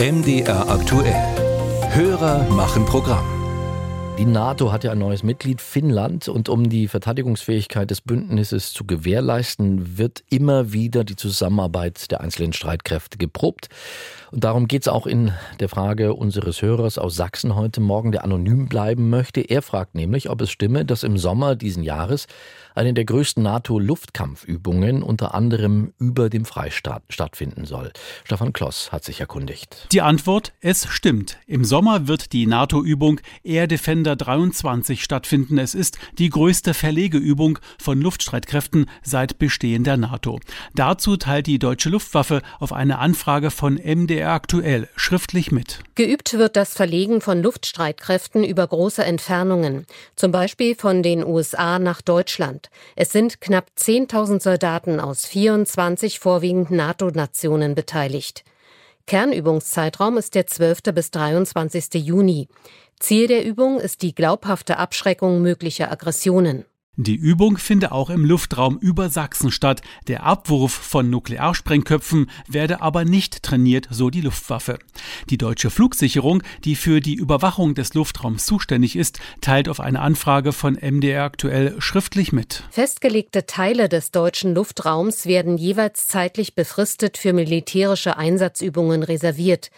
MDR aktuell. Hörer machen Programm. Die NATO hat ja ein neues Mitglied, Finnland, und um die Verteidigungsfähigkeit des Bündnisses zu gewährleisten, wird immer wieder die Zusammenarbeit der einzelnen Streitkräfte geprobt. Und darum geht es auch in der Frage unseres Hörers aus Sachsen heute Morgen, der anonym bleiben möchte. Er fragt nämlich, ob es stimme, dass im Sommer diesen Jahres eine der größten NATO-Luftkampfübungen unter anderem über dem Freistaat stattfinden soll. Stefan Kloss hat sich erkundigt. Die Antwort, es stimmt. Im Sommer wird die NATO-Übung Air Defender 23 stattfinden. Es ist die größte Verlegeübung von Luftstreitkräften seit Bestehen der NATO. Dazu teilt die deutsche Luftwaffe auf eine Anfrage von MDR aktuell schriftlich mit. Geübt wird das Verlegen von Luftstreitkräften über große Entfernungen, zum Beispiel von den USA nach Deutschland. Es sind knapp 10.000 Soldaten aus 24 vorwiegend NATO-Nationen beteiligt. Kernübungszeitraum ist der 12. bis 23. Juni. Ziel der Übung ist die glaubhafte Abschreckung möglicher Aggressionen. Die Übung finde auch im Luftraum über Sachsen statt. Der Abwurf von Nuklearsprengköpfen werde aber nicht trainiert, so die Luftwaffe. Die deutsche Flugsicherung, die für die Überwachung des Luftraums zuständig ist, teilt auf eine Anfrage von MDR aktuell schriftlich mit. Festgelegte Teile des deutschen Luftraums werden jeweils zeitlich befristet für militärische Einsatzübungen reserviert.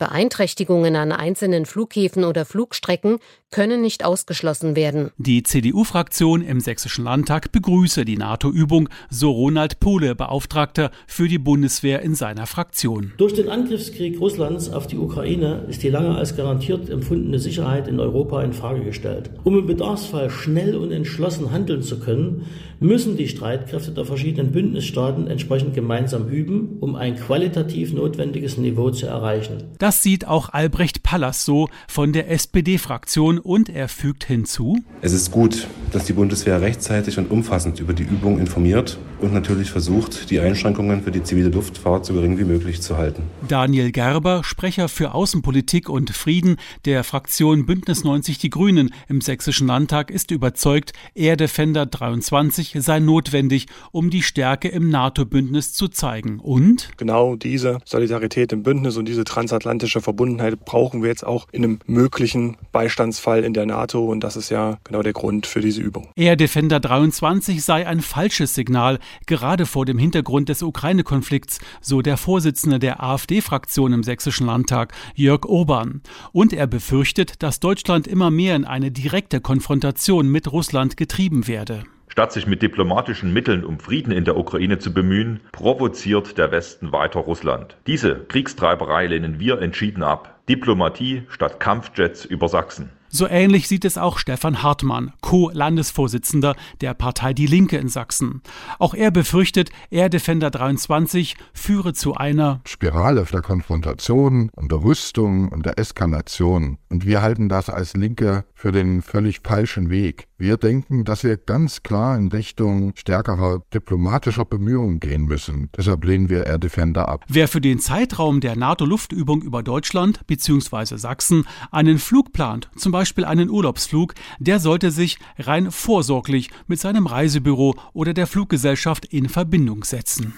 Beeinträchtigungen an einzelnen Flughäfen oder Flugstrecken können nicht ausgeschlossen werden. Die CDU-Fraktion im Sächsischen Landtag begrüße die NATO-Übung, so Ronald Pohle, Beauftragter für die Bundeswehr in seiner Fraktion. Durch den Angriffskrieg Russlands auf die Ukraine ist die lange als garantiert empfundene Sicherheit in Europa in Frage gestellt. Um im Bedarfsfall schnell und entschlossen handeln zu können, müssen die Streitkräfte der verschiedenen Bündnisstaaten entsprechend gemeinsam üben, um ein qualitativ notwendiges Niveau zu erreichen. Das das sieht auch Albrecht Pallas so von der SPD-Fraktion und er fügt hinzu. Es ist gut, dass die Bundeswehr rechtzeitig und umfassend über die Übung informiert und natürlich versucht, die Einschränkungen für die zivile Luftfahrt so gering wie möglich zu halten. Daniel Gerber, Sprecher für Außenpolitik und Frieden der Fraktion Bündnis 90 Die Grünen im Sächsischen Landtag, ist überzeugt, Air Defender 23 sei notwendig, um die Stärke im NATO-Bündnis zu zeigen. Und? Genau diese Solidarität im Bündnis und diese transatlantische transatlantische Verbundenheit brauchen wir jetzt auch in einem möglichen Beistandsfall in der NATO und das ist ja genau der Grund für diese Übung. Air Defender 23 sei ein falsches Signal, gerade vor dem Hintergrund des Ukraine-Konflikts, so der Vorsitzende der AfD-Fraktion im Sächsischen Landtag, Jörg Urban. Und er befürchtet, dass Deutschland immer mehr in eine direkte Konfrontation mit Russland getrieben werde. Statt sich mit diplomatischen Mitteln um Frieden in der Ukraine zu bemühen, provoziert der Westen weiter Russland. Diese Kriegstreiberei lehnen wir entschieden ab. Diplomatie statt Kampfjets über Sachsen. So ähnlich sieht es auch Stefan Hartmann, Co-Landesvorsitzender der Partei Die Linke in Sachsen. Auch er befürchtet, Air Defender 23 führe zu einer Spirale der Konfrontation und der Rüstung und der Eskalation. Und wir halten das als Linke für den völlig falschen Weg. Wir denken, dass wir ganz klar in Richtung stärkerer diplomatischer Bemühungen gehen müssen. Deshalb lehnen wir Air Defender ab. Wer für den Zeitraum der NATO-Luftöbung über Deutschland bzw. Sachsen einen Flug plant, zum Beispiel einen Urlaubsflug, der sollte sich rein vorsorglich mit seinem Reisebüro oder der Fluggesellschaft in Verbindung setzen.